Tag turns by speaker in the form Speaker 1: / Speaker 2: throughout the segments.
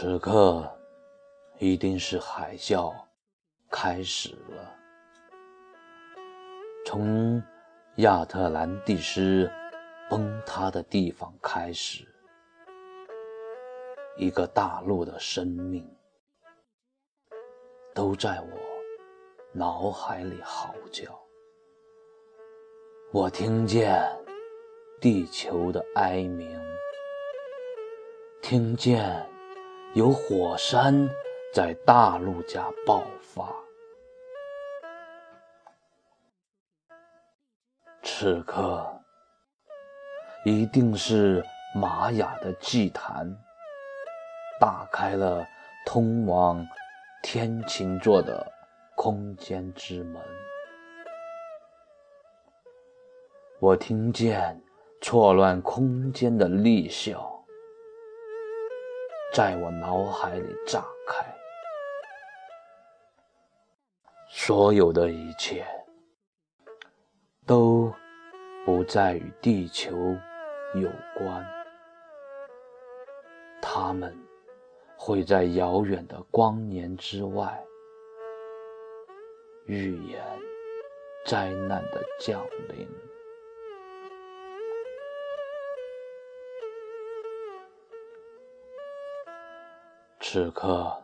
Speaker 1: 此刻，一定是海啸开始了。从亚特兰蒂斯崩塌的地方开始，一个大陆的生命都在我脑海里嚎叫。我听见地球的哀鸣，听见。有火山在大陆家爆发，此刻一定是玛雅的祭坛打开了通往天琴座的空间之门。我听见错乱空间的厉啸。在我脑海里炸开，所有的一切都不再与地球有关，他们会在遥远的光年之外预言灾难的降临。此刻，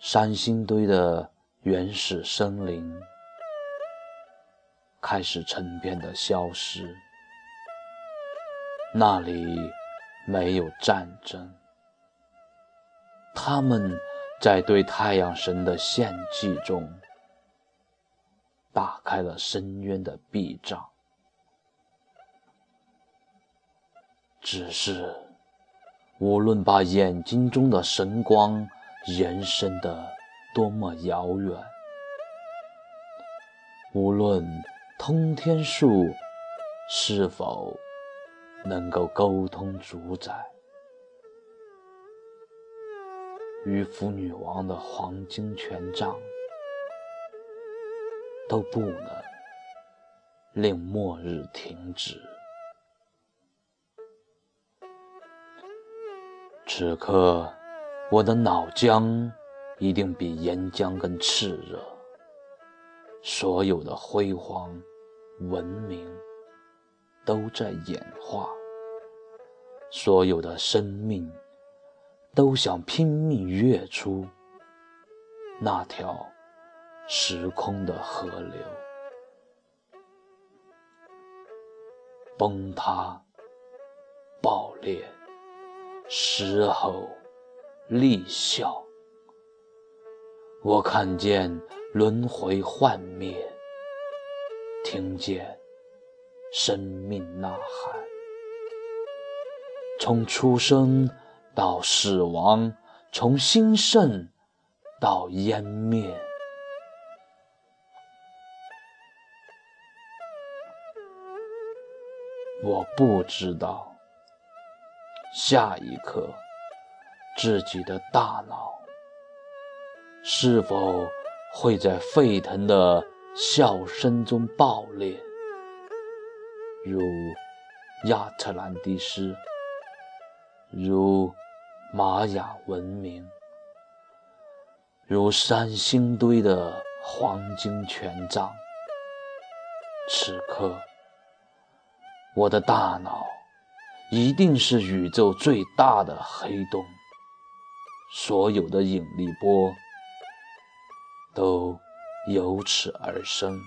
Speaker 1: 三星堆的原始森林开始成片的消失，那里没有战争。他们在对太阳神的献祭中打开了深渊的壁障，只是。无论把眼睛中的神光延伸的多么遥远，无论通天术是否能够沟通主宰，与妇女王的黄金权杖都不能令末日停止。此刻，我的脑浆一定比岩浆更炽热。所有的辉煌文明都在演化，所有的生命都想拼命跃出那条时空的河流，崩塌，爆裂。狮吼，厉笑。我看见轮回幻灭，听见生命呐喊。从出生到死亡，从兴盛到湮灭。我不知道。下一刻，自己的大脑是否会在沸腾的笑声中爆裂，如亚特兰蒂斯，如玛雅文明，如三星堆的黄金权杖？此刻，我的大脑。一定是宇宙最大的黑洞，所有的引力波都由此而生。